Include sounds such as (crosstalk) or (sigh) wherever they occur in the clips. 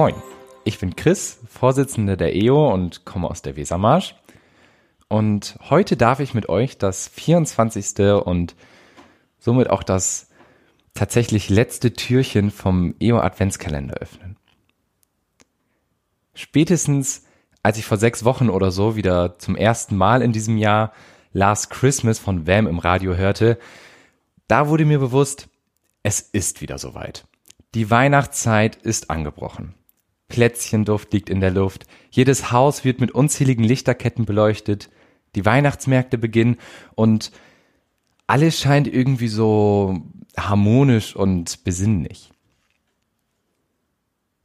Moin, ich bin Chris, Vorsitzender der EO und komme aus der Wesermarsch. Und heute darf ich mit euch das 24. und somit auch das tatsächlich letzte Türchen vom EO Adventskalender öffnen. Spätestens als ich vor sechs Wochen oder so wieder zum ersten Mal in diesem Jahr Last Christmas von Wham im Radio hörte, da wurde mir bewusst, es ist wieder soweit. Die Weihnachtszeit ist angebrochen. Plätzchenduft liegt in der Luft, jedes Haus wird mit unzähligen Lichterketten beleuchtet, die Weihnachtsmärkte beginnen und alles scheint irgendwie so harmonisch und besinnlich.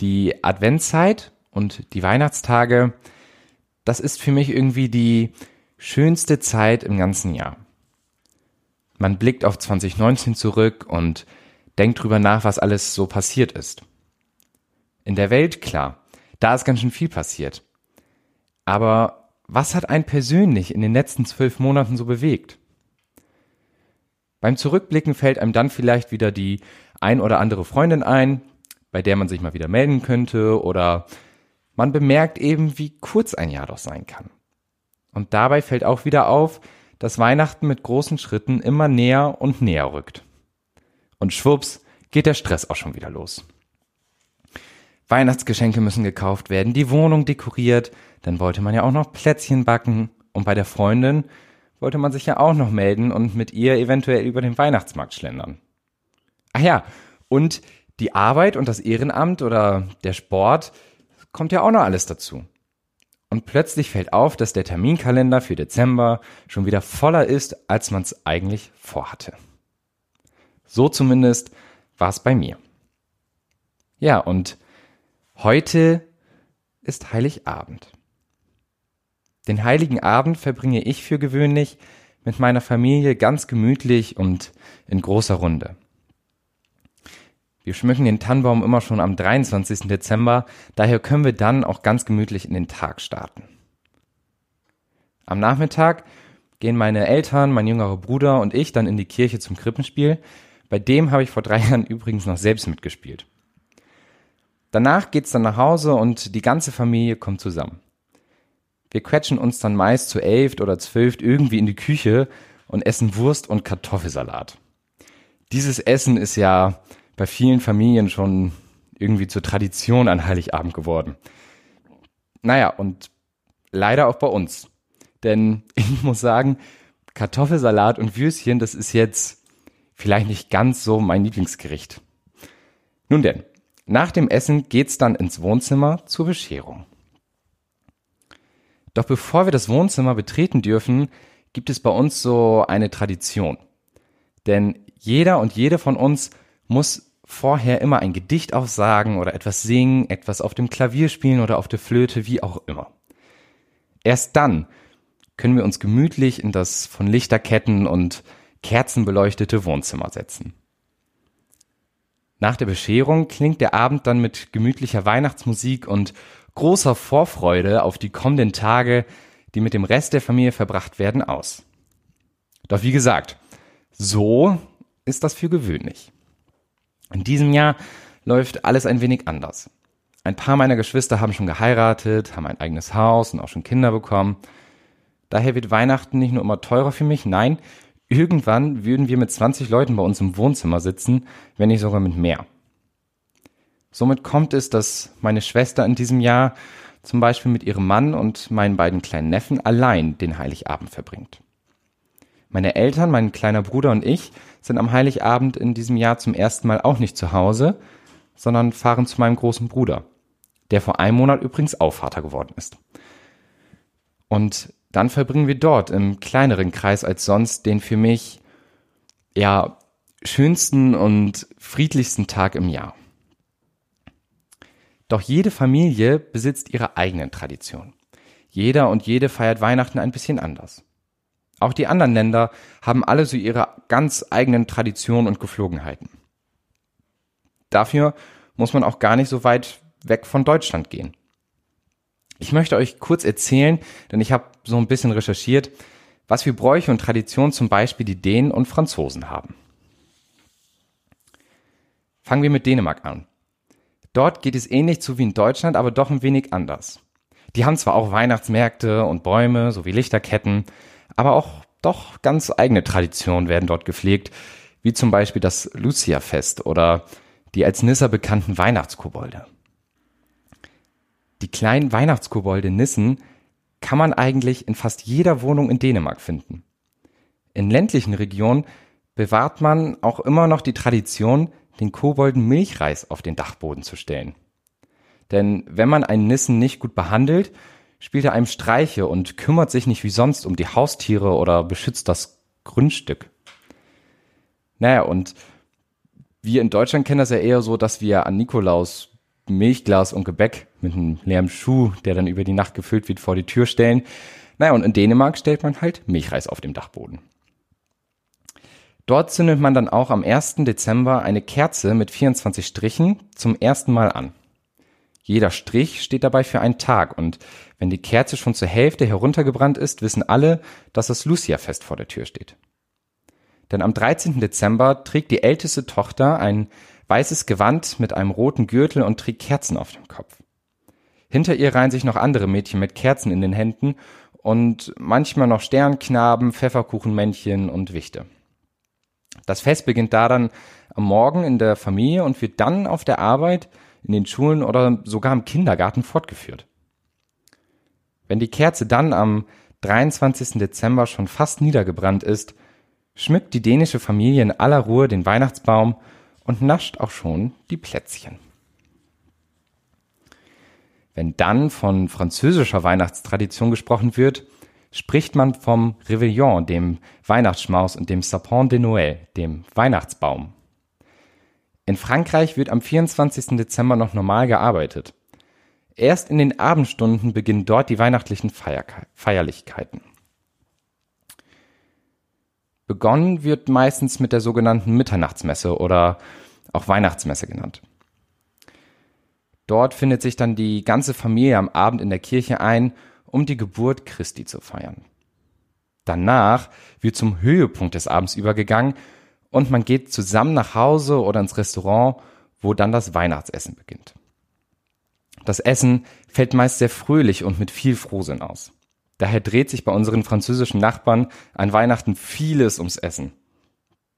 Die Adventszeit und die Weihnachtstage, das ist für mich irgendwie die schönste Zeit im ganzen Jahr. Man blickt auf 2019 zurück und denkt drüber nach, was alles so passiert ist. In der Welt, klar, da ist ganz schön viel passiert. Aber was hat einen persönlich in den letzten zwölf Monaten so bewegt? Beim Zurückblicken fällt einem dann vielleicht wieder die ein oder andere Freundin ein, bei der man sich mal wieder melden könnte, oder man bemerkt eben, wie kurz ein Jahr doch sein kann. Und dabei fällt auch wieder auf, dass Weihnachten mit großen Schritten immer näher und näher rückt. Und schwupps geht der Stress auch schon wieder los. Weihnachtsgeschenke müssen gekauft werden, die Wohnung dekoriert, dann wollte man ja auch noch Plätzchen backen und bei der Freundin wollte man sich ja auch noch melden und mit ihr eventuell über den Weihnachtsmarkt schlendern. Ach ja, und die Arbeit und das Ehrenamt oder der Sport kommt ja auch noch alles dazu. Und plötzlich fällt auf, dass der Terminkalender für Dezember schon wieder voller ist, als man es eigentlich vorhatte. So zumindest war es bei mir. Ja, und heute ist Heiligabend. Den heiligen Abend verbringe ich für gewöhnlich mit meiner Familie ganz gemütlich und in großer Runde. Wir schmücken den Tannenbaum immer schon am 23. Dezember, daher können wir dann auch ganz gemütlich in den Tag starten. Am Nachmittag gehen meine Eltern, mein jüngerer Bruder und ich dann in die Kirche zum Krippenspiel. Bei dem habe ich vor drei (laughs) Jahren übrigens noch selbst mitgespielt. Danach geht's dann nach Hause und die ganze Familie kommt zusammen. Wir quetschen uns dann meist zu elf oder zwölf irgendwie in die Küche und essen Wurst und Kartoffelsalat. Dieses Essen ist ja bei vielen Familien schon irgendwie zur Tradition an Heiligabend geworden. Naja, und leider auch bei uns. Denn (laughs) ich muss sagen, Kartoffelsalat und Würstchen, das ist jetzt vielleicht nicht ganz so mein Lieblingsgericht. Nun denn, nach dem Essen geht's dann ins Wohnzimmer zur Bescherung. Doch bevor wir das Wohnzimmer betreten dürfen, gibt es bei uns so eine Tradition. Denn jeder und jede von uns muss vorher immer ein Gedicht aufsagen oder etwas singen, etwas auf dem Klavier spielen oder auf der Flöte, wie auch immer. Erst dann können wir uns gemütlich in das von Lichterketten und Kerzen beleuchtete Wohnzimmer setzen. Nach der Bescherung klingt der Abend dann mit gemütlicher Weihnachtsmusik und großer Vorfreude auf die kommenden Tage, die mit dem Rest der Familie verbracht werden, aus. Doch wie gesagt, so ist das für gewöhnlich. In diesem Jahr läuft alles ein wenig anders. Ein paar meiner Geschwister haben schon geheiratet, haben ein eigenes Haus und auch schon Kinder bekommen. Daher wird Weihnachten nicht nur immer teurer für mich, nein, irgendwann würden wir mit 20 Leuten bei uns im Wohnzimmer sitzen, wenn nicht sogar mit mehr. Somit kommt es, dass meine Schwester in diesem Jahr zum Beispiel mit ihrem Mann und meinen beiden kleinen Neffen allein den Heiligabend verbringt. Meine Eltern, mein kleiner Bruder und ich sind am Heiligabend in diesem Jahr zum ersten Mal auch nicht zu Hause, sondern fahren zu meinem großen Bruder, der vor einem Monat übrigens auch Vater geworden ist. Und dann verbringen wir dort im kleineren Kreis als sonst den für mich ja schönsten und friedlichsten Tag im Jahr. Doch jede Familie besitzt ihre eigenen Traditionen. Jeder und jede feiert Weihnachten ein bisschen anders. Auch die anderen Länder haben alle so ihre ganz eigenen Traditionen und Geflogenheiten. Dafür muss man auch gar nicht so weit weg von Deutschland gehen. Ich möchte euch kurz erzählen, denn ich habe so ein bisschen recherchiert, was für Bräuche und Traditionen zum Beispiel die Dänen und Franzosen haben. Fangen wir mit Dänemark an. Dort geht es ähnlich zu wie in Deutschland, aber doch ein wenig anders. Die haben zwar auch Weihnachtsmärkte und Bäume sowie Lichterketten, aber auch doch ganz eigene Traditionen werden dort gepflegt, wie zum Beispiel das Lucia-Fest oder die als Nisser bekannten Weihnachtskobolde. Die kleinen Weihnachtskobolde Nissen kann man eigentlich in fast jeder Wohnung in Dänemark finden. In ländlichen Regionen bewahrt man auch immer noch die Tradition, den Kobolden Milchreis auf den Dachboden zu stellen. Denn wenn man einen Nissen nicht gut behandelt, spielt er einem Streiche und kümmert sich nicht wie sonst um die Haustiere oder beschützt das Grundstück. Naja, und wir in Deutschland kennen das ja eher so, dass wir an Nikolaus Milchglas und Gebäck mit einem leeren Schuh, der dann über die Nacht gefüllt wird, vor die Tür stellen. Naja, und in Dänemark stellt man halt Milchreis auf dem Dachboden. Dort zündet man dann auch am 1. Dezember eine Kerze mit 24 Strichen zum ersten Mal an. Jeder Strich steht dabei für einen Tag und wenn die Kerze schon zur Hälfte heruntergebrannt ist, wissen alle, dass das Lucia-Fest vor der Tür steht. Denn am 13. Dezember trägt die älteste Tochter ein weißes Gewand mit einem roten Gürtel und trägt Kerzen auf dem Kopf. Hinter ihr reihen sich noch andere Mädchen mit Kerzen in den Händen und manchmal noch Sternknaben, Pfefferkuchenmännchen und Wichte. Das Fest beginnt da dann am Morgen in der Familie und wird dann auf der Arbeit, in den Schulen oder sogar im Kindergarten fortgeführt. Wenn die Kerze dann am 23. Dezember schon fast niedergebrannt ist, schmückt die dänische Familie in aller Ruhe den Weihnachtsbaum und nascht auch schon die Plätzchen. Wenn dann von französischer Weihnachtstradition gesprochen wird, spricht man vom Réveillon, dem Weihnachtsschmaus und dem Sapin de Noël, dem Weihnachtsbaum. In Frankreich wird am 24. Dezember noch normal gearbeitet. Erst in den Abendstunden beginnen dort die weihnachtlichen Feier Feierlichkeiten. Begonnen wird meistens mit der sogenannten Mitternachtsmesse oder auch Weihnachtsmesse genannt. Dort findet sich dann die ganze Familie am Abend in der Kirche ein um die Geburt Christi zu feiern. Danach wird zum Höhepunkt des Abends übergegangen und man geht zusammen nach Hause oder ins Restaurant, wo dann das Weihnachtsessen beginnt. Das Essen fällt meist sehr fröhlich und mit viel Frohsinn aus. Daher dreht sich bei unseren französischen Nachbarn an Weihnachten vieles ums Essen.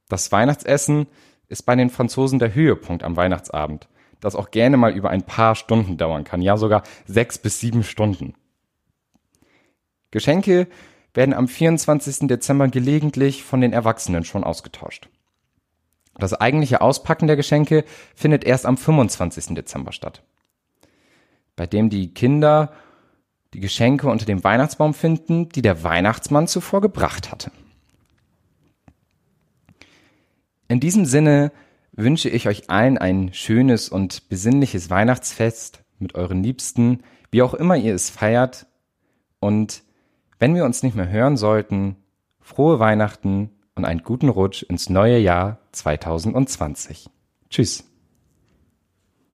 Das Weihnachtsessen ist bei den Franzosen der Höhepunkt am Weihnachtsabend, das auch gerne mal über ein paar Stunden dauern kann, ja sogar sechs bis sieben Stunden. Geschenke werden am 24. Dezember gelegentlich von den Erwachsenen schon ausgetauscht. Das eigentliche Auspacken der Geschenke findet erst am 25. Dezember statt, bei dem die Kinder die Geschenke unter dem Weihnachtsbaum finden, die der Weihnachtsmann zuvor gebracht hatte. In diesem Sinne wünsche ich euch allen ein schönes und besinnliches Weihnachtsfest mit euren Liebsten, wie auch immer ihr es feiert, und wenn wir uns nicht mehr hören sollten, frohe Weihnachten und einen guten Rutsch ins neue Jahr 2020. Tschüss.